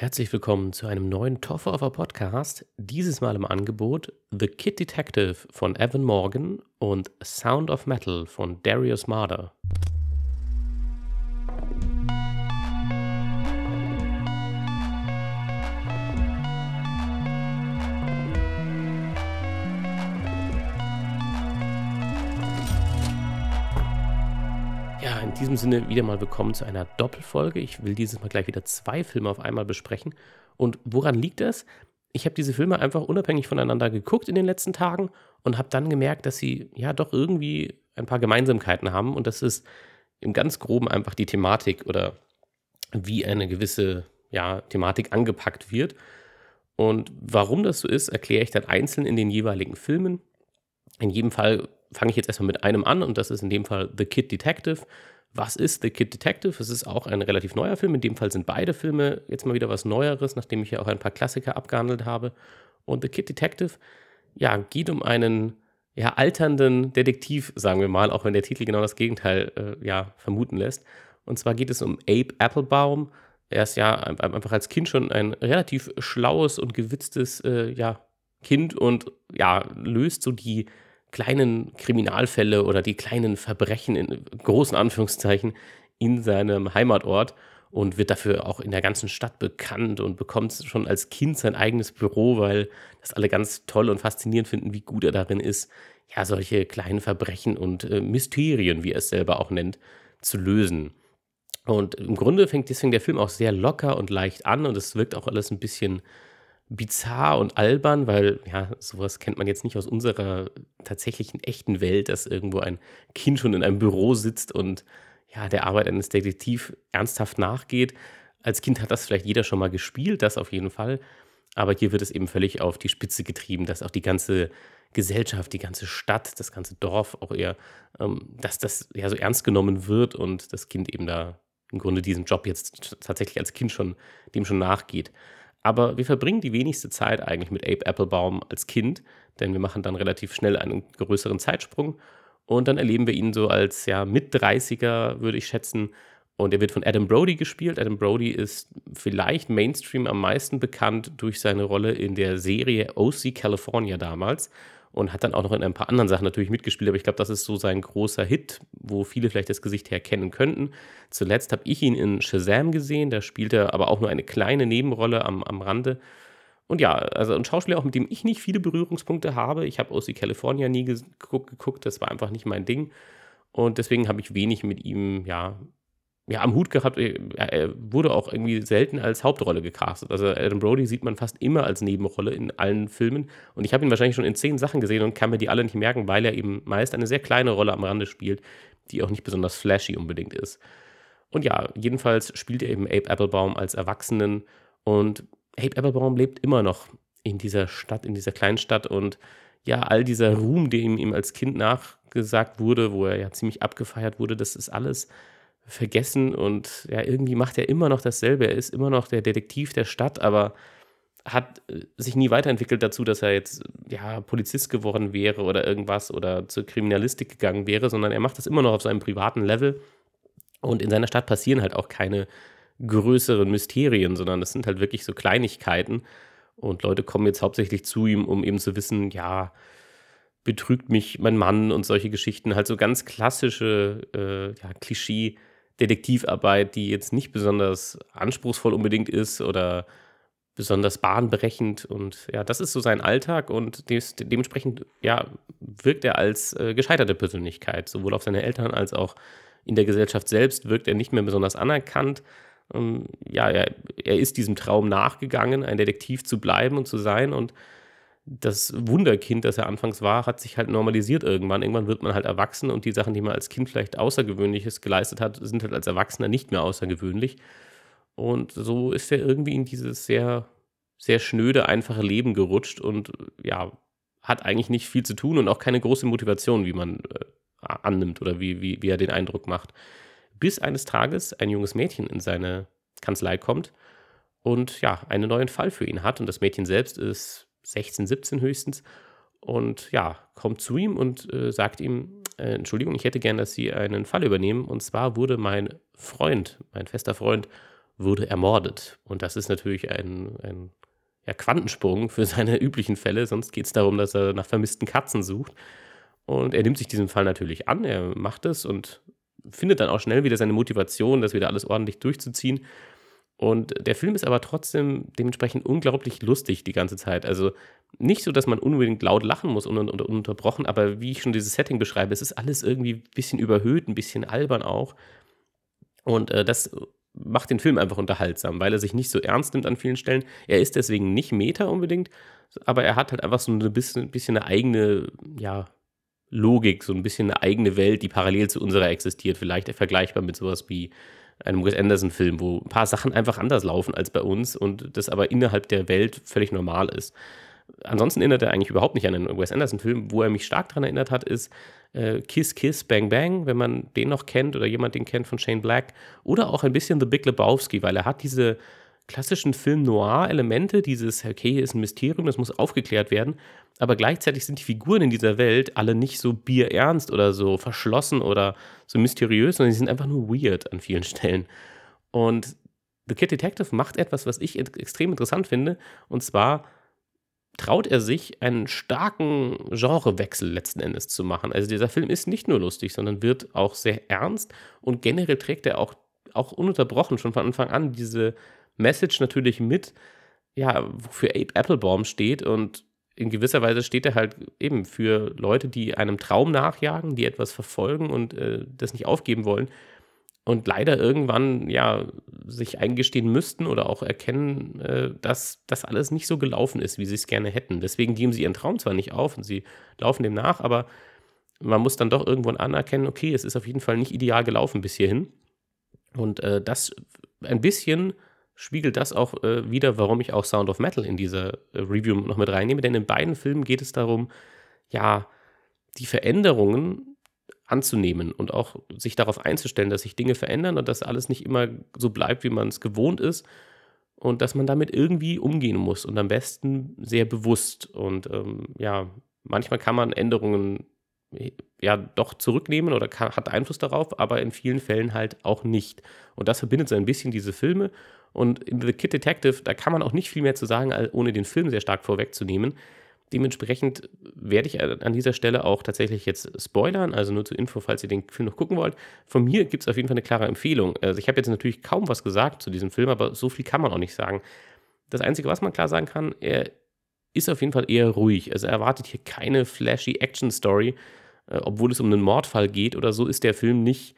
Herzlich willkommen zu einem neuen Toffer Podcast. Dieses Mal im Angebot The Kid Detective von Evan Morgan und Sound of Metal von Darius Marder. Diesem Sinne wieder mal willkommen zu einer Doppelfolge. Ich will dieses Mal gleich wieder zwei Filme auf einmal besprechen. Und woran liegt das? Ich habe diese Filme einfach unabhängig voneinander geguckt in den letzten Tagen und habe dann gemerkt, dass sie ja doch irgendwie ein paar Gemeinsamkeiten haben. Und das ist im ganz groben einfach die Thematik oder wie eine gewisse ja, Thematik angepackt wird. Und warum das so ist, erkläre ich dann einzeln in den jeweiligen Filmen. In jedem Fall fange ich jetzt erstmal mit einem an und das ist in dem Fall The Kid Detective. Was ist The Kid Detective? Es ist auch ein relativ neuer Film. In dem Fall sind beide Filme jetzt mal wieder was Neueres, nachdem ich ja auch ein paar Klassiker abgehandelt habe. Und The Kid Detective, ja, geht um einen ja, alternden Detektiv, sagen wir mal, auch wenn der Titel genau das Gegenteil äh, ja, vermuten lässt. Und zwar geht es um Abe Applebaum. Er ist ja einfach als Kind schon ein relativ schlaues und gewitztes äh, ja, Kind und ja, löst so die kleinen Kriminalfälle oder die kleinen Verbrechen in großen Anführungszeichen in seinem Heimatort und wird dafür auch in der ganzen Stadt bekannt und bekommt schon als Kind sein eigenes Büro, weil das alle ganz toll und faszinierend finden, wie gut er darin ist, ja, solche kleinen Verbrechen und äh, Mysterien, wie er es selber auch nennt, zu lösen. Und im Grunde fängt deswegen der Film auch sehr locker und leicht an und es wirkt auch alles ein bisschen bizarr und albern, weil ja, sowas kennt man jetzt nicht aus unserer tatsächlichen echten Welt, dass irgendwo ein Kind schon in einem Büro sitzt und ja, der Arbeit eines Detektivs ernsthaft nachgeht. Als Kind hat das vielleicht jeder schon mal gespielt, das auf jeden Fall. Aber hier wird es eben völlig auf die Spitze getrieben, dass auch die ganze Gesellschaft, die ganze Stadt, das ganze Dorf auch eher, ähm, dass das ja so ernst genommen wird und das Kind eben da im Grunde diesen Job jetzt tatsächlich als Kind schon dem schon nachgeht. Aber wir verbringen die wenigste Zeit eigentlich mit Abe Applebaum als Kind, denn wir machen dann relativ schnell einen größeren Zeitsprung und dann erleben wir ihn so als ja mit 30er, würde ich schätzen. Und er wird von Adam Brody gespielt. Adam Brody ist vielleicht Mainstream am meisten bekannt durch seine Rolle in der Serie OC California damals und hat dann auch noch in ein paar anderen Sachen natürlich mitgespielt, aber ich glaube, das ist so sein großer Hit, wo viele vielleicht das Gesicht herkennen könnten. Zuletzt habe ich ihn in Shazam gesehen, da spielt er aber auch nur eine kleine Nebenrolle am, am Rande. Und ja, also ein Schauspieler, auch mit dem ich nicht viele Berührungspunkte habe. Ich habe OC California nie geguckt, das war einfach nicht mein Ding. Und deswegen habe ich wenig mit ihm, ja, ja, am Hut gehabt. Äh, er wurde auch irgendwie selten als Hauptrolle gecastet. Also Adam Brody sieht man fast immer als Nebenrolle in allen Filmen. Und ich habe ihn wahrscheinlich schon in zehn Sachen gesehen und kann mir die alle nicht merken, weil er eben meist eine sehr kleine Rolle am Rande spielt, die auch nicht besonders flashy unbedingt ist. Und ja, jedenfalls spielt er eben Abe Applebaum als Erwachsenen. Und Abe Applebaum lebt immer noch in dieser Stadt, in dieser kleinen Stadt. Und ja, all dieser Ruhm, dem ihm als Kind nachgesagt wurde, wo er ja ziemlich abgefeiert wurde, das ist alles vergessen und ja, irgendwie macht er immer noch dasselbe. Er ist immer noch der Detektiv der Stadt, aber hat äh, sich nie weiterentwickelt dazu, dass er jetzt ja Polizist geworden wäre oder irgendwas oder zur Kriminalistik gegangen wäre, sondern er macht das immer noch auf seinem privaten Level. Und in seiner Stadt passieren halt auch keine größeren Mysterien, sondern das sind halt wirklich so Kleinigkeiten. Und Leute kommen jetzt hauptsächlich zu ihm, um eben zu wissen, ja, betrügt mich mein Mann und solche Geschichten, halt so ganz klassische äh, ja, Klischee- Detektivarbeit, die jetzt nicht besonders anspruchsvoll unbedingt ist oder besonders bahnbrechend. Und ja, das ist so sein Alltag und des, dementsprechend ja, wirkt er als äh, gescheiterte Persönlichkeit. Sowohl auf seine Eltern als auch in der Gesellschaft selbst wirkt er nicht mehr besonders anerkannt. Ähm, ja, er, er ist diesem Traum nachgegangen, ein Detektiv zu bleiben und zu sein und das Wunderkind, das er anfangs war, hat sich halt normalisiert irgendwann. Irgendwann wird man halt erwachsen und die Sachen, die man als Kind vielleicht Außergewöhnliches geleistet hat, sind halt als Erwachsener nicht mehr außergewöhnlich. Und so ist er irgendwie in dieses sehr, sehr schnöde, einfache Leben gerutscht und ja, hat eigentlich nicht viel zu tun und auch keine große Motivation, wie man äh, annimmt oder wie, wie, wie er den Eindruck macht. Bis eines Tages ein junges Mädchen in seine Kanzlei kommt und ja, einen neuen Fall für ihn hat. Und das Mädchen selbst ist 16, 17 höchstens. Und ja, kommt zu ihm und äh, sagt ihm, äh, Entschuldigung, ich hätte gern, dass Sie einen Fall übernehmen. Und zwar wurde mein Freund, mein fester Freund, wurde ermordet. Und das ist natürlich ein, ein ja, Quantensprung für seine üblichen Fälle. Sonst geht es darum, dass er nach vermissten Katzen sucht. Und er nimmt sich diesen Fall natürlich an, er macht es und findet dann auch schnell wieder seine Motivation, das wieder alles ordentlich durchzuziehen. Und der Film ist aber trotzdem dementsprechend unglaublich lustig die ganze Zeit. Also nicht so, dass man unbedingt laut lachen muss und ununterbrochen, aber wie ich schon dieses Setting beschreibe, es ist alles irgendwie ein bisschen überhöht, ein bisschen albern auch. Und äh, das macht den Film einfach unterhaltsam, weil er sich nicht so ernst nimmt an vielen Stellen. Er ist deswegen nicht Meta unbedingt, aber er hat halt einfach so ein bisschen, bisschen eine eigene, ja, Logik, so ein bisschen eine eigene Welt, die parallel zu unserer existiert. Vielleicht vergleichbar mit sowas wie einem Wes Anderson-Film, wo ein paar Sachen einfach anders laufen als bei uns und das aber innerhalb der Welt völlig normal ist. Ansonsten erinnert er eigentlich überhaupt nicht an einen Wes Anderson-Film. Wo er mich stark daran erinnert hat, ist äh, Kiss Kiss Bang Bang, wenn man den noch kennt oder jemand den kennt von Shane Black. Oder auch ein bisschen The Big Lebowski, weil er hat diese klassischen Film-Noir-Elemente, dieses, okay, hier ist ein Mysterium, das muss aufgeklärt werden, aber gleichzeitig sind die Figuren in dieser Welt alle nicht so bierernst oder so verschlossen oder so mysteriös, sondern sie sind einfach nur weird an vielen Stellen. Und The Kid Detective macht etwas, was ich extrem interessant finde, und zwar traut er sich, einen starken Genrewechsel letzten Endes zu machen. Also dieser Film ist nicht nur lustig, sondern wird auch sehr ernst und generell trägt er auch, auch ununterbrochen schon von Anfang an diese Message natürlich mit, ja, wofür Abe Applebaum steht und in gewisser Weise steht er halt eben für Leute, die einem Traum nachjagen, die etwas verfolgen und äh, das nicht aufgeben wollen und leider irgendwann ja sich eingestehen müssten oder auch erkennen, äh, dass das alles nicht so gelaufen ist, wie sie es gerne hätten. Deswegen geben sie ihren Traum zwar nicht auf und sie laufen dem nach, aber man muss dann doch irgendwann anerkennen, okay, es ist auf jeden Fall nicht ideal gelaufen bis hierhin. Und äh, das ein bisschen spiegelt das auch äh, wieder, warum ich auch Sound of Metal in diese äh, Review noch mit reinnehme. Denn in beiden Filmen geht es darum, ja, die Veränderungen anzunehmen und auch sich darauf einzustellen, dass sich Dinge verändern und dass alles nicht immer so bleibt, wie man es gewohnt ist und dass man damit irgendwie umgehen muss und am besten sehr bewusst. Und ähm, ja, manchmal kann man Änderungen ja doch zurücknehmen oder kann, hat Einfluss darauf, aber in vielen Fällen halt auch nicht. Und das verbindet so ein bisschen diese Filme und in The Kid Detective, da kann man auch nicht viel mehr zu sagen, ohne den Film sehr stark vorwegzunehmen. Dementsprechend werde ich an dieser Stelle auch tatsächlich jetzt spoilern, also nur zur Info, falls ihr den Film noch gucken wollt. Von mir gibt es auf jeden Fall eine klare Empfehlung. Also ich habe jetzt natürlich kaum was gesagt zu diesem Film, aber so viel kann man auch nicht sagen. Das Einzige, was man klar sagen kann, er ist auf jeden Fall eher ruhig. Also er erwartet hier keine flashy Action-Story, äh, obwohl es um einen Mordfall geht oder so, ist der Film nicht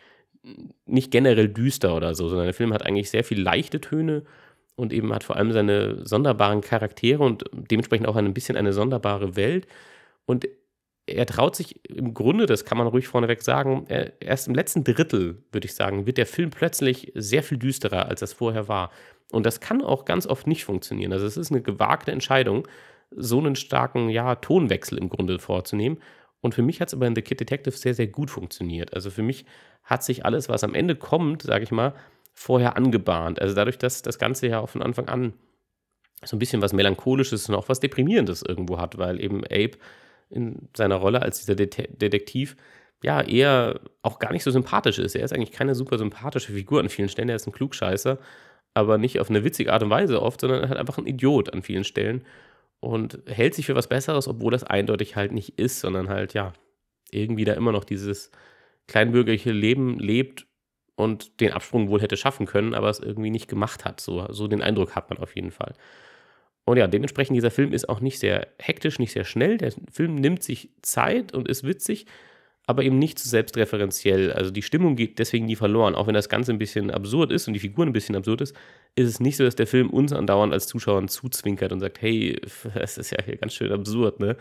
nicht generell düster oder so, sondern der Film hat eigentlich sehr viel leichte Töne und eben hat vor allem seine sonderbaren Charaktere und dementsprechend auch ein bisschen eine sonderbare Welt. Und er traut sich im Grunde, das kann man ruhig vorneweg sagen, erst im letzten Drittel, würde ich sagen, wird der Film plötzlich sehr viel düsterer, als das vorher war. Und das kann auch ganz oft nicht funktionieren. Also es ist eine gewagte Entscheidung, so einen starken ja, Tonwechsel im Grunde vorzunehmen. Und für mich hat es aber in The Kid Detective sehr, sehr gut funktioniert. Also für mich hat sich alles, was am Ende kommt, sage ich mal, vorher angebahnt. Also dadurch, dass das Ganze ja auch von Anfang an so ein bisschen was Melancholisches und auch was Deprimierendes irgendwo hat, weil eben Abe in seiner Rolle als dieser Det Detektiv ja eher auch gar nicht so sympathisch ist. Er ist eigentlich keine super sympathische Figur an vielen Stellen. Er ist ein Klugscheißer, aber nicht auf eine witzige Art und Weise oft, sondern er hat einfach ein Idiot an vielen Stellen und hält sich für was Besseres, obwohl das eindeutig halt nicht ist, sondern halt, ja, irgendwie da immer noch dieses kleinbürgerliche Leben lebt und den Absprung wohl hätte schaffen können, aber es irgendwie nicht gemacht hat. So, so den Eindruck hat man auf jeden Fall. Und ja, dementsprechend, dieser Film ist auch nicht sehr hektisch, nicht sehr schnell. Der Film nimmt sich Zeit und ist witzig, aber eben nicht zu selbstreferenziell. Also die Stimmung geht deswegen nie verloren. Auch wenn das Ganze ein bisschen absurd ist und die Figuren ein bisschen absurd ist, ist es nicht so, dass der Film uns andauernd als Zuschauern zuzwinkert und sagt, hey, das ist ja hier ganz schön absurd, ne?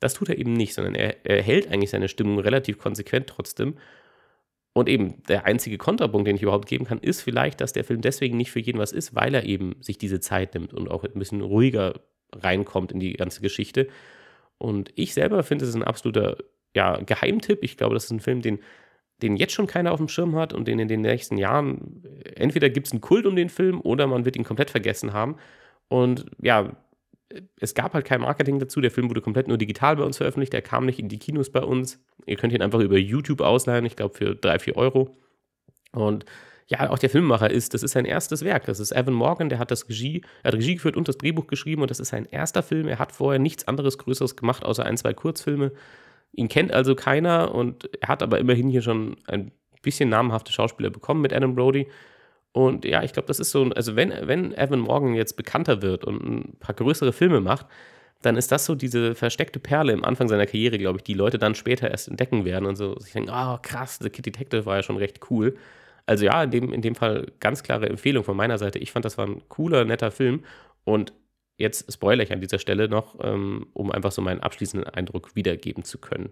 Das tut er eben nicht, sondern er, er hält eigentlich seine Stimmung relativ konsequent trotzdem. Und eben der einzige Kontrapunkt, den ich überhaupt geben kann, ist vielleicht, dass der Film deswegen nicht für jeden was ist, weil er eben sich diese Zeit nimmt und auch ein bisschen ruhiger reinkommt in die ganze Geschichte. Und ich selber finde, es ist ein absoluter ja, Geheimtipp. Ich glaube, das ist ein Film, den, den jetzt schon keiner auf dem Schirm hat und den in den nächsten Jahren, entweder gibt es einen Kult um den Film oder man wird ihn komplett vergessen haben. Und ja, es gab halt kein Marketing dazu. Der Film wurde komplett nur digital bei uns veröffentlicht. Er kam nicht in die Kinos bei uns. Ihr könnt ihn einfach über YouTube ausleihen, ich glaube für drei, vier Euro. Und ja auch der Filmemacher ist. Das ist sein erstes Werk. Das ist Evan Morgan, der hat das Regie, er hat Regie geführt und das Drehbuch geschrieben und das ist sein erster Film. Er hat vorher nichts anderes Größeres gemacht, außer ein, zwei Kurzfilme. Ihn kennt also keiner und er hat aber immerhin hier schon ein bisschen namhafte Schauspieler bekommen mit Adam Brody. Und ja, ich glaube, das ist so, also wenn, wenn Evan Morgan jetzt bekannter wird und ein paar größere Filme macht, dann ist das so diese versteckte Perle im Anfang seiner Karriere, glaube ich, die Leute dann später erst entdecken werden und so sich denken, oh krass, The Kid Detective war ja schon recht cool. Also ja, in dem, in dem Fall ganz klare Empfehlung von meiner Seite. Ich fand, das war ein cooler, netter Film und jetzt spoilere ich an dieser Stelle noch, ähm, um einfach so meinen abschließenden Eindruck wiedergeben zu können.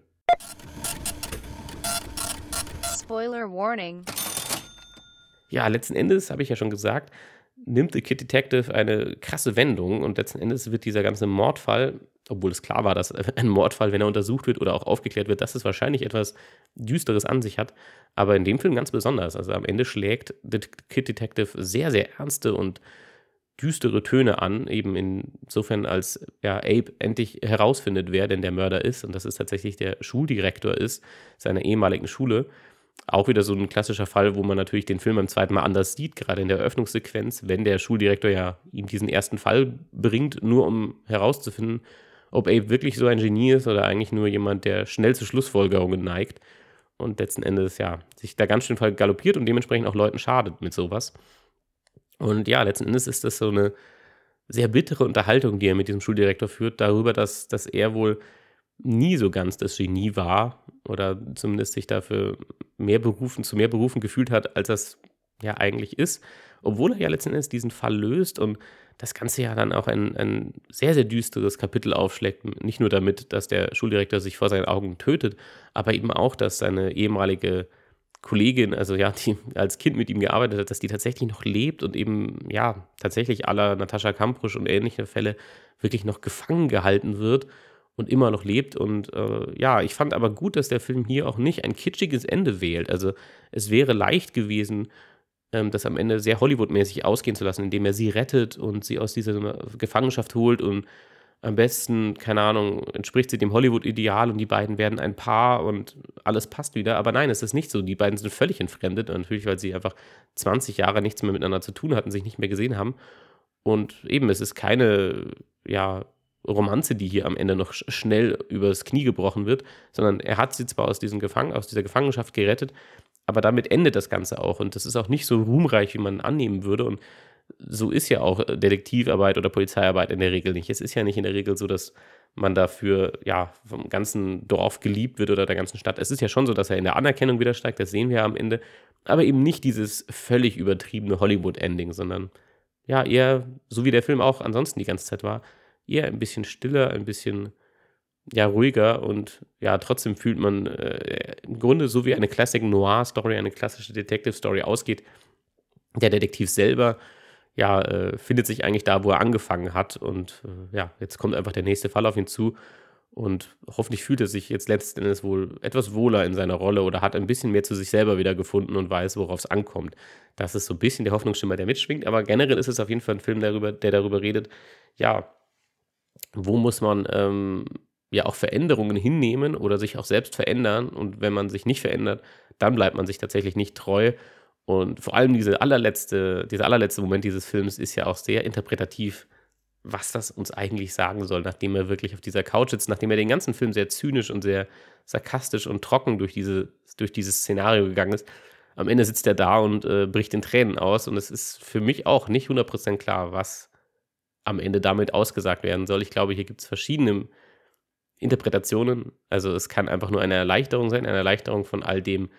Spoiler Warning. Ja, letzten Endes habe ich ja schon gesagt, nimmt The Kid Detective eine krasse Wendung und letzten Endes wird dieser ganze Mordfall, obwohl es klar war, dass ein Mordfall, wenn er untersucht wird oder auch aufgeklärt wird, dass es wahrscheinlich etwas Düsteres an sich hat, aber in dem Film ganz besonders. Also am Ende schlägt The Kid Detective sehr, sehr ernste und düstere Töne an, eben insofern, als ja, Abe endlich herausfindet, wer denn der Mörder ist und dass es tatsächlich der Schuldirektor ist, seiner ehemaligen Schule auch wieder so ein klassischer Fall, wo man natürlich den Film beim zweiten Mal anders sieht, gerade in der Eröffnungssequenz, wenn der Schuldirektor ja ihm diesen ersten Fall bringt, nur um herauszufinden, ob Abe wirklich so ein Genie ist oder eigentlich nur jemand, der schnell zu Schlussfolgerungen neigt und letzten Endes ja sich da ganz schön galoppiert und dementsprechend auch Leuten schadet mit sowas. Und ja, letzten Endes ist das so eine sehr bittere Unterhaltung, die er mit diesem Schuldirektor führt, darüber, dass, dass er wohl nie so ganz das Genie war oder zumindest sich dafür mehr berufen, zu mehr Berufen gefühlt hat, als das ja eigentlich ist. Obwohl er ja letzten Endes diesen Fall löst und das Ganze ja dann auch ein, ein sehr, sehr düsteres Kapitel aufschlägt. Nicht nur damit, dass der Schuldirektor sich vor seinen Augen tötet, aber eben auch, dass seine ehemalige Kollegin, also ja, die als Kind mit ihm gearbeitet hat, dass die tatsächlich noch lebt und eben, ja, tatsächlich aller Natascha Kamprusch und ähnliche Fälle wirklich noch gefangen gehalten wird und immer noch lebt. Und äh, ja, ich fand aber gut, dass der Film hier auch nicht ein kitschiges Ende wählt. Also es wäre leicht gewesen, ähm, das am Ende sehr Hollywood-mäßig ausgehen zu lassen, indem er sie rettet und sie aus dieser Gefangenschaft holt und am besten, keine Ahnung, entspricht sie dem Hollywood-Ideal und die beiden werden ein Paar und alles passt wieder. Aber nein, es ist nicht so. Die beiden sind völlig entfremdet, natürlich, weil sie einfach 20 Jahre nichts mehr miteinander zu tun hatten, sich nicht mehr gesehen haben. Und eben, es ist keine, ja, Romanze, die hier am Ende noch schnell übers Knie gebrochen wird, sondern er hat sie zwar aus, diesem Gefang aus dieser Gefangenschaft gerettet, aber damit endet das Ganze auch. Und das ist auch nicht so ruhmreich, wie man annehmen würde. Und so ist ja auch Detektivarbeit oder Polizeiarbeit in der Regel nicht. Es ist ja nicht in der Regel so, dass man dafür ja vom ganzen Dorf geliebt wird oder der ganzen Stadt. Es ist ja schon so, dass er in der Anerkennung wieder steigt, das sehen wir ja am Ende, aber eben nicht dieses völlig übertriebene Hollywood-Ending, sondern ja eher so wie der Film auch ansonsten die ganze Zeit war, eher ein bisschen stiller, ein bisschen ja, ruhiger und ja, trotzdem fühlt man äh, im Grunde so wie eine Classic Noir Story, eine klassische Detective Story ausgeht. Der Detektiv selber, ja, äh, findet sich eigentlich da, wo er angefangen hat und äh, ja, jetzt kommt einfach der nächste Fall auf ihn zu und hoffentlich fühlt er sich jetzt letzten Endes wohl etwas wohler in seiner Rolle oder hat ein bisschen mehr zu sich selber wieder gefunden und weiß, worauf es ankommt. Das ist so ein bisschen der Hoffnungsschimmer, der mitschwingt, aber generell ist es auf jeden Fall ein Film, darüber, der darüber redet, ja, wo muss man ähm, ja auch Veränderungen hinnehmen oder sich auch selbst verändern. Und wenn man sich nicht verändert, dann bleibt man sich tatsächlich nicht treu. Und vor allem diese allerletzte, dieser allerletzte Moment dieses Films ist ja auch sehr interpretativ, was das uns eigentlich sagen soll, nachdem er wirklich auf dieser Couch sitzt, nachdem er den ganzen Film sehr zynisch und sehr sarkastisch und trocken durch, diese, durch dieses Szenario gegangen ist. Am Ende sitzt er da und äh, bricht in Tränen aus. Und es ist für mich auch nicht 100% klar, was am Ende damit ausgesagt werden soll. Ich glaube, hier gibt es verschiedene Interpretationen. Also es kann einfach nur eine Erleichterung sein, eine Erleichterung von all dem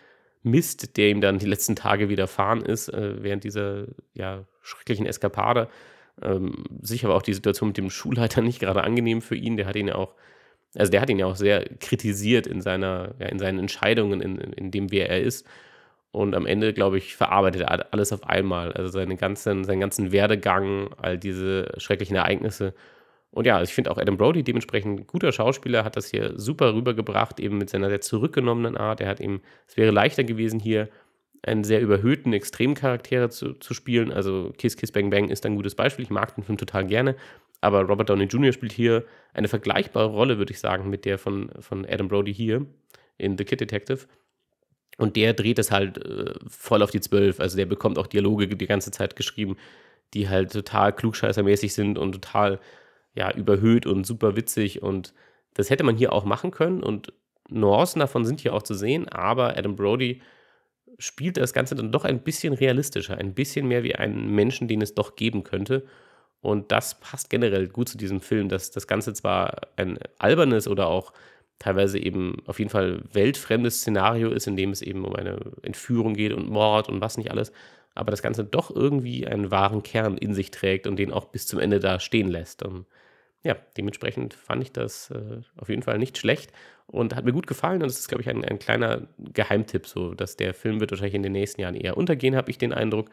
Mist, der ihm dann die letzten Tage widerfahren ist, äh, während dieser ja, schrecklichen Eskapade. Ähm, sicher war auch die Situation mit dem Schulleiter nicht gerade angenehm für ihn. Der hat ihn ja auch, also der hat ihn ja auch sehr kritisiert in seiner, ja, in seinen Entscheidungen, in, in dem, wer er ist. Und am Ende, glaube ich, verarbeitet er alles auf einmal. Also seine ganzen, seinen ganzen Werdegang, all diese schrecklichen Ereignisse. Und ja, ich finde auch Adam Brody dementsprechend guter Schauspieler, hat das hier super rübergebracht, eben mit seiner sehr zurückgenommenen Art. Er hat eben, es wäre leichter gewesen, hier einen sehr überhöhten Extremcharaktere zu, zu spielen. Also Kiss Kiss Bang Bang ist ein gutes Beispiel. Ich mag den Film total gerne. Aber Robert Downey Jr. spielt hier eine vergleichbare Rolle, würde ich sagen, mit der von, von Adam Brody hier in The Kid Detective. Und der dreht es halt äh, voll auf die Zwölf. Also der bekommt auch Dialoge die ganze Zeit geschrieben, die halt total klugscheißermäßig sind und total ja, überhöht und super witzig. Und das hätte man hier auch machen können. Und Nuancen davon sind hier auch zu sehen, aber Adam Brody spielt das Ganze dann doch ein bisschen realistischer, ein bisschen mehr wie einen Menschen, den es doch geben könnte. Und das passt generell gut zu diesem Film, dass das Ganze zwar ein albernes oder auch teilweise eben auf jeden Fall weltfremdes Szenario ist, in dem es eben um eine Entführung geht und Mord und was nicht alles, aber das Ganze doch irgendwie einen wahren Kern in sich trägt und den auch bis zum Ende da stehen lässt. Und ja, dementsprechend fand ich das äh, auf jeden Fall nicht schlecht und hat mir gut gefallen. Und das ist, glaube ich, ein, ein, kleiner Geheimtipp, so dass der Film wird wahrscheinlich in den nächsten Jahren eher untergehen, habe ich den Eindruck.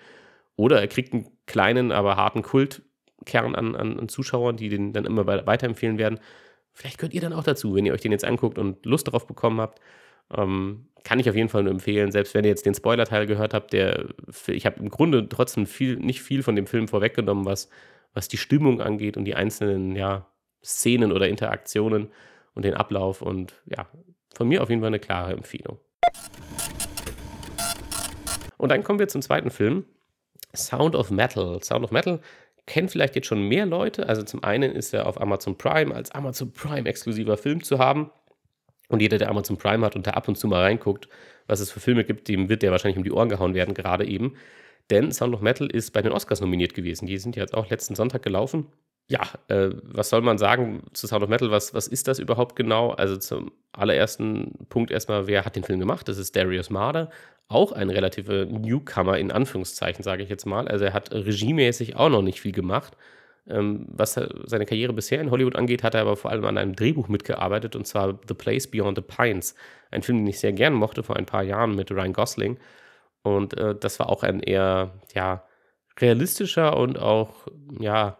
Oder er kriegt einen kleinen, aber harten Kultkern an, an, an Zuschauern, die den dann immer weiterempfehlen werden. Vielleicht gehört ihr dann auch dazu, wenn ihr euch den jetzt anguckt und Lust darauf bekommen habt. Ähm, kann ich auf jeden Fall nur empfehlen, selbst wenn ihr jetzt den Spoiler-Teil gehört habt, der, ich habe im Grunde trotzdem viel, nicht viel von dem Film vorweggenommen, was was die Stimmung angeht und die einzelnen ja, Szenen oder Interaktionen und den Ablauf. Und ja, von mir auf jeden Fall eine klare Empfehlung. Und dann kommen wir zum zweiten Film, Sound of Metal. Sound of Metal kennen vielleicht jetzt schon mehr Leute. Also zum einen ist er auf Amazon Prime als Amazon Prime exklusiver Film zu haben. Und jeder, der Amazon Prime hat und da ab und zu mal reinguckt, was es für Filme gibt, dem wird der wahrscheinlich um die Ohren gehauen werden, gerade eben. Denn Sound of Metal ist bei den Oscars nominiert gewesen. Die sind ja jetzt auch letzten Sonntag gelaufen. Ja, äh, was soll man sagen zu Sound of Metal? Was, was ist das überhaupt genau? Also zum allerersten Punkt erstmal, wer hat den Film gemacht? Das ist Darius Marder, auch ein relativer Newcomer in Anführungszeichen, sage ich jetzt mal. Also er hat regiemäßig auch noch nicht viel gemacht. Ähm, was seine Karriere bisher in Hollywood angeht, hat er aber vor allem an einem Drehbuch mitgearbeitet, und zwar The Place Beyond the Pines. Ein Film, den ich sehr gern mochte vor ein paar Jahren mit Ryan Gosling. Und äh, das war auch ein eher, ja, realistischer und auch, ja,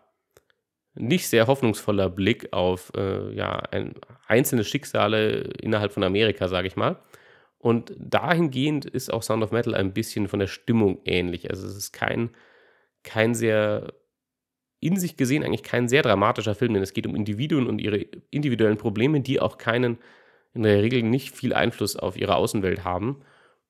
nicht sehr hoffnungsvoller Blick auf äh, ja, ein, einzelne Schicksale innerhalb von Amerika, sage ich mal. Und dahingehend ist auch Sound of Metal ein bisschen von der Stimmung ähnlich. Also es ist kein, kein sehr, in sich gesehen eigentlich kein sehr dramatischer Film, denn es geht um Individuen und ihre individuellen Probleme, die auch keinen, in der Regel nicht viel Einfluss auf ihre Außenwelt haben.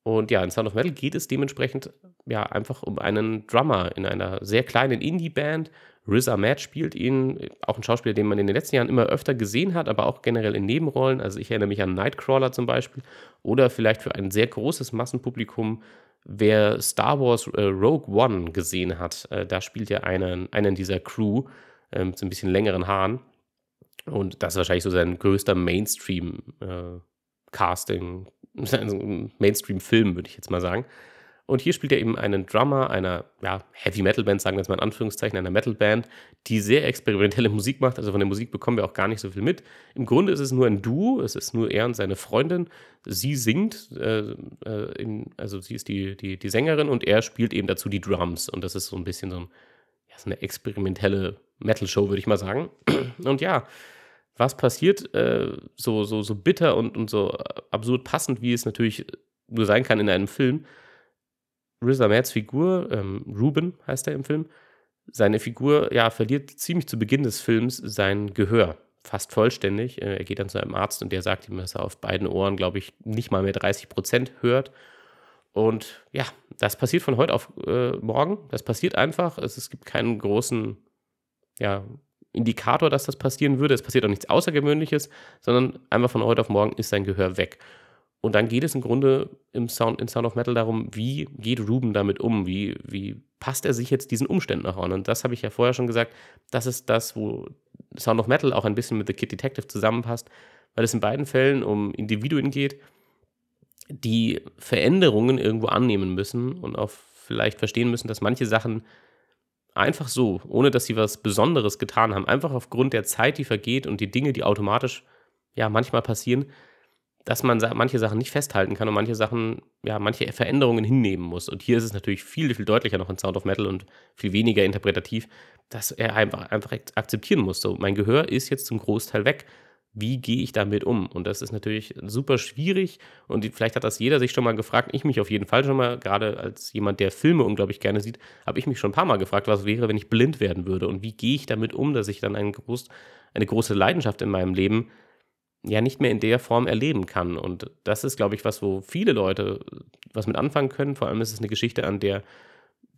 Und ja, in Sound of Metal geht es dementsprechend ja einfach um einen Drummer in einer sehr kleinen Indie-Band. Riz Ahmed spielt ihn, auch ein Schauspieler, den man in den letzten Jahren immer öfter gesehen hat, aber auch generell in Nebenrollen. Also ich erinnere mich an Nightcrawler zum Beispiel. Oder vielleicht für ein sehr großes Massenpublikum, wer Star Wars äh, Rogue One gesehen hat. Äh, da spielt er einen, einen dieser Crew äh, mit so ein bisschen längeren Haaren. Und das ist wahrscheinlich so sein größter Mainstream-Casting, ein Mainstream-Film, würde ich jetzt mal sagen. Und hier spielt er eben einen Drummer einer ja, Heavy-Metal-Band, sagen wir jetzt mal in Anführungszeichen, einer Metal-Band, die sehr experimentelle Musik macht. Also von der Musik bekommen wir auch gar nicht so viel mit. Im Grunde ist es nur ein Duo, es ist nur er und seine Freundin. Sie singt, äh, äh, in, also sie ist die, die, die Sängerin und er spielt eben dazu die Drums. Und das ist so ein bisschen so, ein, ja, so eine experimentelle Metal-Show, würde ich mal sagen. Und ja, was passiert, äh, so, so, so bitter und, und so absurd passend, wie es natürlich nur sein kann in einem Film. Riz Ahmeds Figur, ähm, Ruben heißt er im Film, seine Figur ja, verliert ziemlich zu Beginn des Films sein Gehör. Fast vollständig. Äh, er geht dann zu einem Arzt und der sagt ihm, dass er auf beiden Ohren, glaube ich, nicht mal mehr 30 Prozent hört. Und ja, das passiert von heute auf äh, morgen. Das passiert einfach. Es, es gibt keinen großen ja, Indikator, dass das passieren würde. Es passiert auch nichts Außergewöhnliches, sondern einfach von heute auf morgen ist sein Gehör weg. Und dann geht es im Grunde im Sound, in Sound of Metal darum, wie geht Ruben damit um? Wie, wie passt er sich jetzt diesen Umständen nach an? Und das habe ich ja vorher schon gesagt. Das ist das, wo Sound of Metal auch ein bisschen mit The Kid Detective zusammenpasst, weil es in beiden Fällen um Individuen geht, die Veränderungen irgendwo annehmen müssen und auch vielleicht verstehen müssen, dass manche Sachen einfach so, ohne dass sie was Besonderes getan haben, einfach aufgrund der Zeit, die vergeht und die Dinge, die automatisch ja manchmal passieren, dass man manche Sachen nicht festhalten kann und manche Sachen, ja, manche Veränderungen hinnehmen muss. Und hier ist es natürlich viel, viel deutlicher noch in Sound of Metal und viel weniger interpretativ, dass er einfach, einfach akzeptieren muss. Mein Gehör ist jetzt zum Großteil weg wie gehe ich damit um? Und das ist natürlich super schwierig und vielleicht hat das jeder sich schon mal gefragt, ich mich auf jeden Fall schon mal, gerade als jemand, der Filme unglaublich gerne sieht, habe ich mich schon ein paar Mal gefragt, was wäre, wenn ich blind werden würde und wie gehe ich damit um, dass ich dann ein groß, eine große Leidenschaft in meinem Leben ja nicht mehr in der Form erleben kann. Und das ist, glaube ich, was, wo viele Leute was mit anfangen können. Vor allem ist es eine Geschichte, an der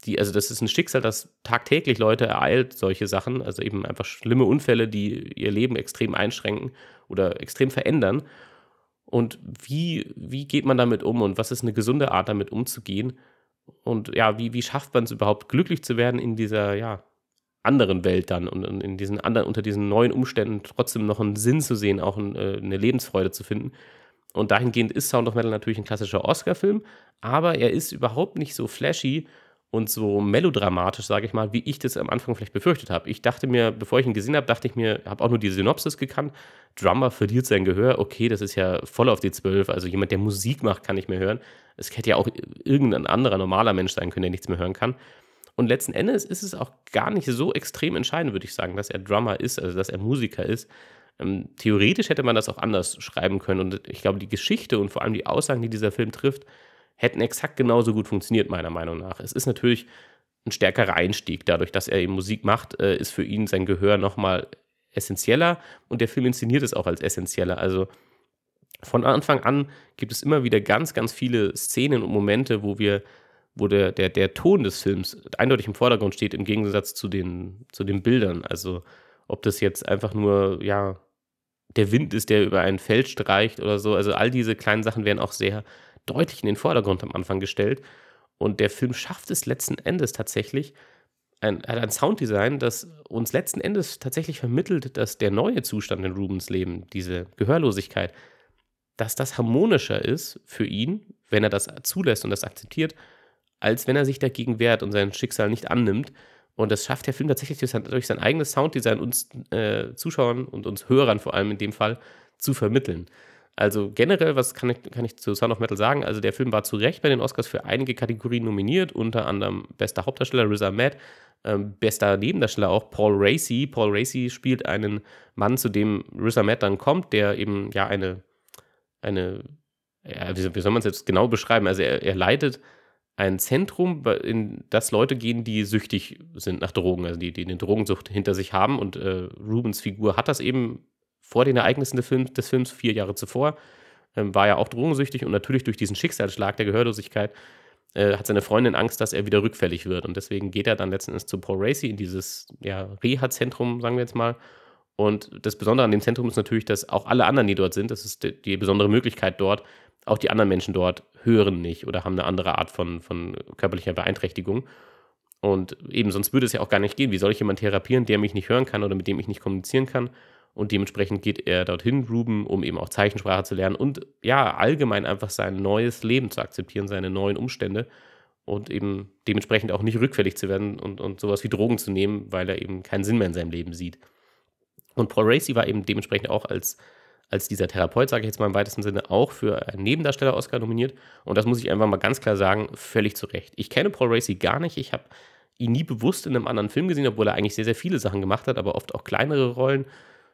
die, also das ist ein Schicksal, das tagtäglich Leute ereilt, solche Sachen, also eben einfach schlimme Unfälle, die ihr Leben extrem einschränken oder extrem verändern. Und wie, wie geht man damit um und was ist eine gesunde Art, damit umzugehen? Und ja, wie, wie schafft man es überhaupt, glücklich zu werden in dieser, ja, anderen Welt dann und in diesen anderen, unter diesen neuen Umständen trotzdem noch einen Sinn zu sehen, auch äh, eine Lebensfreude zu finden. Und dahingehend ist Sound of Metal natürlich ein klassischer Oscar-Film, aber er ist überhaupt nicht so flashy und so melodramatisch, sage ich mal, wie ich das am Anfang vielleicht befürchtet habe. Ich dachte mir, bevor ich ihn gesehen habe, dachte ich mir, habe auch nur die Synopsis gekannt. Drummer verliert sein Gehör. Okay, das ist ja voll auf die Zwölf. Also jemand, der Musik macht, kann nicht mehr hören. Es hätte ja auch irgendein anderer normaler Mensch sein können, der nichts mehr hören kann. Und letzten Endes ist es auch gar nicht so extrem entscheidend, würde ich sagen, dass er Drummer ist, also dass er Musiker ist. Ähm, theoretisch hätte man das auch anders schreiben können. Und ich glaube, die Geschichte und vor allem die Aussagen, die dieser Film trifft, hätten exakt genauso gut funktioniert, meiner Meinung nach. Es ist natürlich ein stärkerer Einstieg. Dadurch, dass er eben Musik macht, äh, ist für ihn sein Gehör nochmal essentieller und der Film inszeniert es auch als essentieller. Also von Anfang an gibt es immer wieder ganz, ganz viele Szenen und Momente, wo wir, wo der, der, der Ton des Films eindeutig im Vordergrund steht, im Gegensatz zu den, zu den Bildern. Also ob das jetzt einfach nur, ja, der Wind ist, der über ein Feld streicht oder so. Also all diese kleinen Sachen werden auch sehr deutlich in den Vordergrund am Anfang gestellt. Und der Film schafft es letzten Endes tatsächlich, ein, hat ein Sounddesign, das uns letzten Endes tatsächlich vermittelt, dass der neue Zustand in Rubens Leben, diese Gehörlosigkeit, dass das harmonischer ist für ihn, wenn er das zulässt und das akzeptiert, als wenn er sich dagegen wehrt und sein Schicksal nicht annimmt. Und das schafft der Film tatsächlich durch sein, eigenes Sounddesign uns äh, Zuschauern und uns Hörern vor allem in dem Fall zu vermitteln. Also generell, was kann ich, kann ich zu Sound of Metal sagen? Also der Film war zu Recht bei den Oscars für einige Kategorien nominiert, unter anderem bester Hauptdarsteller Riz Ahmed, ähm, bester Nebendarsteller auch Paul Racy. Paul Racy spielt einen Mann, zu dem Riz Ahmed dann kommt, der eben ja eine, eine ja, wie, soll man es jetzt genau beschreiben? Also er, er leitet ein Zentrum, in das Leute gehen, die süchtig sind nach Drogen, also die, die eine Drogensucht hinter sich haben. Und äh, Rubens Figur hat das eben vor den Ereignissen des, Film, des Films, vier Jahre zuvor, ähm, war er auch drogensüchtig und natürlich durch diesen Schicksalsschlag der Gehörlosigkeit äh, hat seine Freundin Angst, dass er wieder rückfällig wird. Und deswegen geht er dann letzten Endes zu Paul Racy in dieses ja, Reha-Zentrum, sagen wir jetzt mal. Und das Besondere an dem Zentrum ist natürlich, dass auch alle anderen, die dort sind, das ist die, die besondere Möglichkeit dort, auch die anderen Menschen dort hören nicht oder haben eine andere Art von, von körperlicher Beeinträchtigung. Und eben, sonst würde es ja auch gar nicht gehen. Wie soll ich jemanden therapieren, der mich nicht hören kann oder mit dem ich nicht kommunizieren kann? Und dementsprechend geht er dorthin, Ruben, um eben auch Zeichensprache zu lernen und ja, allgemein einfach sein neues Leben zu akzeptieren, seine neuen Umstände und eben dementsprechend auch nicht rückfällig zu werden und, und sowas wie Drogen zu nehmen, weil er eben keinen Sinn mehr in seinem Leben sieht. Und Paul Racy war eben dementsprechend auch als, als dieser Therapeut, sage ich jetzt mal im weitesten Sinne, auch für einen Nebendarsteller-Oscar nominiert. Und das muss ich einfach mal ganz klar sagen, völlig zu Recht. Ich kenne Paul Racy gar nicht. Ich habe ihn nie bewusst in einem anderen Film gesehen, obwohl er eigentlich sehr, sehr viele Sachen gemacht hat, aber oft auch kleinere Rollen.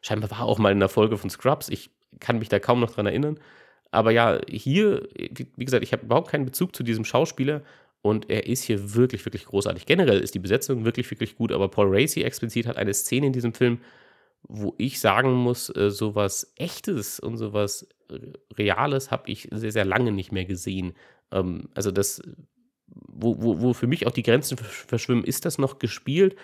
Scheinbar war auch mal in der Folge von Scrubs. Ich kann mich da kaum noch dran erinnern. Aber ja, hier, wie gesagt, ich habe überhaupt keinen Bezug zu diesem Schauspieler und er ist hier wirklich, wirklich großartig. Generell ist die Besetzung wirklich, wirklich gut, aber Paul Racy explizit hat eine Szene in diesem Film, wo ich sagen muss, äh, sowas Echtes und sowas Reales habe ich sehr, sehr lange nicht mehr gesehen. Ähm, also das, wo, wo, wo für mich auch die Grenzen verschwimmen, ist das noch gespielt?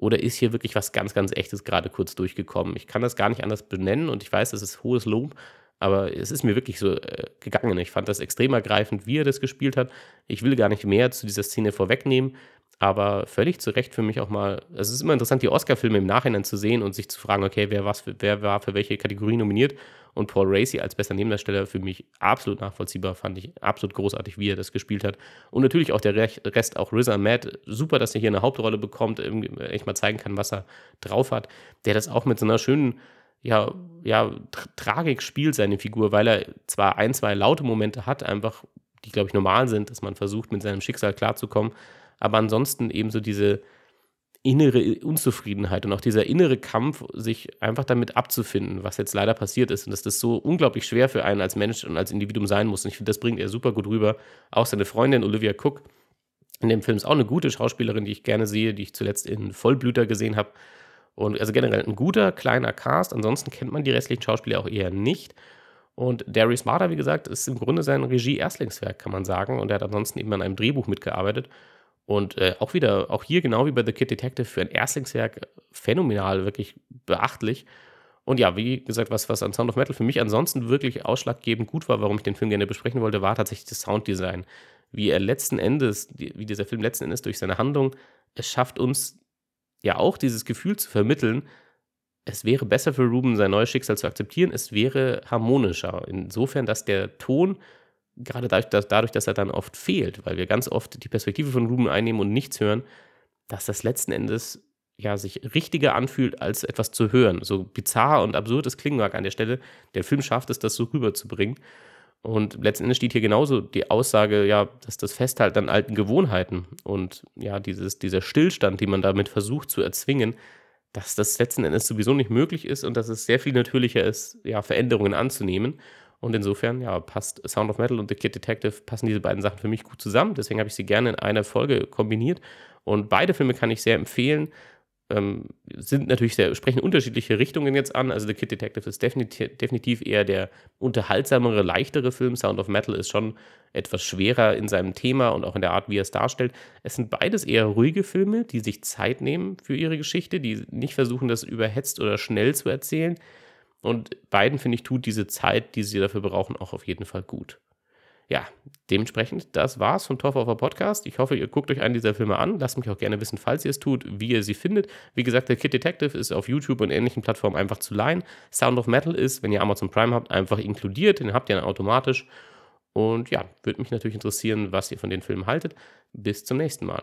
Oder ist hier wirklich was ganz, ganz Echtes gerade kurz durchgekommen? Ich kann das gar nicht anders benennen und ich weiß, das ist hohes Lob, aber es ist mir wirklich so äh, gegangen. Ich fand das extrem ergreifend, wie er das gespielt hat. Ich will gar nicht mehr zu dieser Szene vorwegnehmen, aber völlig zu Recht für mich auch mal. Es ist immer interessant, die Oscar-Filme im Nachhinein zu sehen und sich zu fragen, okay, wer, was, wer war für welche Kategorie nominiert und Paul Racy als bester Nebendarsteller für mich absolut nachvollziehbar, fand ich absolut großartig, wie er das gespielt hat. Und natürlich auch der Rest, auch Riz Ahmed, super, dass er hier eine Hauptrolle bekommt, echt mal zeigen kann, was er drauf hat. Der das auch mit so einer schönen, ja, ja, Tragik spielt, seine Figur, weil er zwar ein, zwei laute Momente hat, einfach, die, glaube ich, normal sind, dass man versucht, mit seinem Schicksal klarzukommen, aber ansonsten eben so diese, innere Unzufriedenheit und auch dieser innere Kampf, sich einfach damit abzufinden, was jetzt leider passiert ist. Und dass das so unglaublich schwer für einen als Mensch und als Individuum sein muss. Und ich finde, das bringt er super gut rüber. Auch seine Freundin Olivia Cook in dem Film ist auch eine gute Schauspielerin, die ich gerne sehe, die ich zuletzt in Vollblüter gesehen habe. Und also generell ein guter, kleiner Cast. Ansonsten kennt man die restlichen Schauspieler auch eher nicht. Und Darius Marder, wie gesagt, ist im Grunde sein Regie-Erstlingswerk, kann man sagen. Und er hat ansonsten eben an einem Drehbuch mitgearbeitet. Und äh, auch wieder, auch hier genau wie bei The Kid Detective, für ein Erstlingswerk phänomenal, wirklich beachtlich. Und ja, wie gesagt, was, was an Sound of Metal für mich ansonsten wirklich ausschlaggebend gut war, warum ich den Film gerne besprechen wollte, war tatsächlich das Sounddesign. Wie er letzten Endes, wie dieser Film letzten Endes durch seine Handlung es schafft, uns ja auch dieses Gefühl zu vermitteln, es wäre besser für Ruben, sein neues Schicksal zu akzeptieren, es wäre harmonischer. Insofern, dass der Ton, gerade dadurch dass, dadurch, dass er dann oft fehlt, weil wir ganz oft die Perspektive von Ruben einnehmen und nichts hören, dass das letzten Endes ja sich richtiger anfühlt, als etwas zu hören. So bizarr und absurd es klingen mag an der Stelle, der Film schafft es, das so rüberzubringen. Und letzten Endes steht hier genauso die Aussage, ja, dass das Festhalten an alten Gewohnheiten und ja, dieses, dieser Stillstand, den man damit versucht zu erzwingen, dass das letzten Endes sowieso nicht möglich ist und dass es sehr viel natürlicher ist, ja, Veränderungen anzunehmen. Und insofern, ja, passt Sound of Metal und The Kid Detective, passen diese beiden Sachen für mich gut zusammen. Deswegen habe ich sie gerne in einer Folge kombiniert. Und beide Filme kann ich sehr empfehlen ähm, sind natürlich sehr, sprechen unterschiedliche Richtungen jetzt an. Also The Kid Detective ist definitiv, definitiv eher der unterhaltsamere, leichtere Film. Sound of Metal ist schon etwas schwerer in seinem Thema und auch in der Art, wie er es darstellt. Es sind beides eher ruhige Filme, die sich Zeit nehmen für ihre Geschichte, die nicht versuchen, das überhetzt oder schnell zu erzählen. Und beiden, finde ich, tut diese Zeit, die sie dafür brauchen, auch auf jeden Fall gut ja, dementsprechend, das war's vom Torf auf Podcast. Ich hoffe, ihr guckt euch einen dieser Filme an. Lasst mich auch gerne wissen, falls ihr es tut, wie ihr sie findet. Wie gesagt, der Kid Detective ist auf YouTube und ähnlichen Plattformen einfach zu leihen. Sound of Metal ist, wenn ihr Amazon Prime habt, einfach inkludiert. Den habt ihr dann automatisch. Und ja, würde mich natürlich interessieren, was ihr von den Filmen haltet. Bis zum nächsten Mal.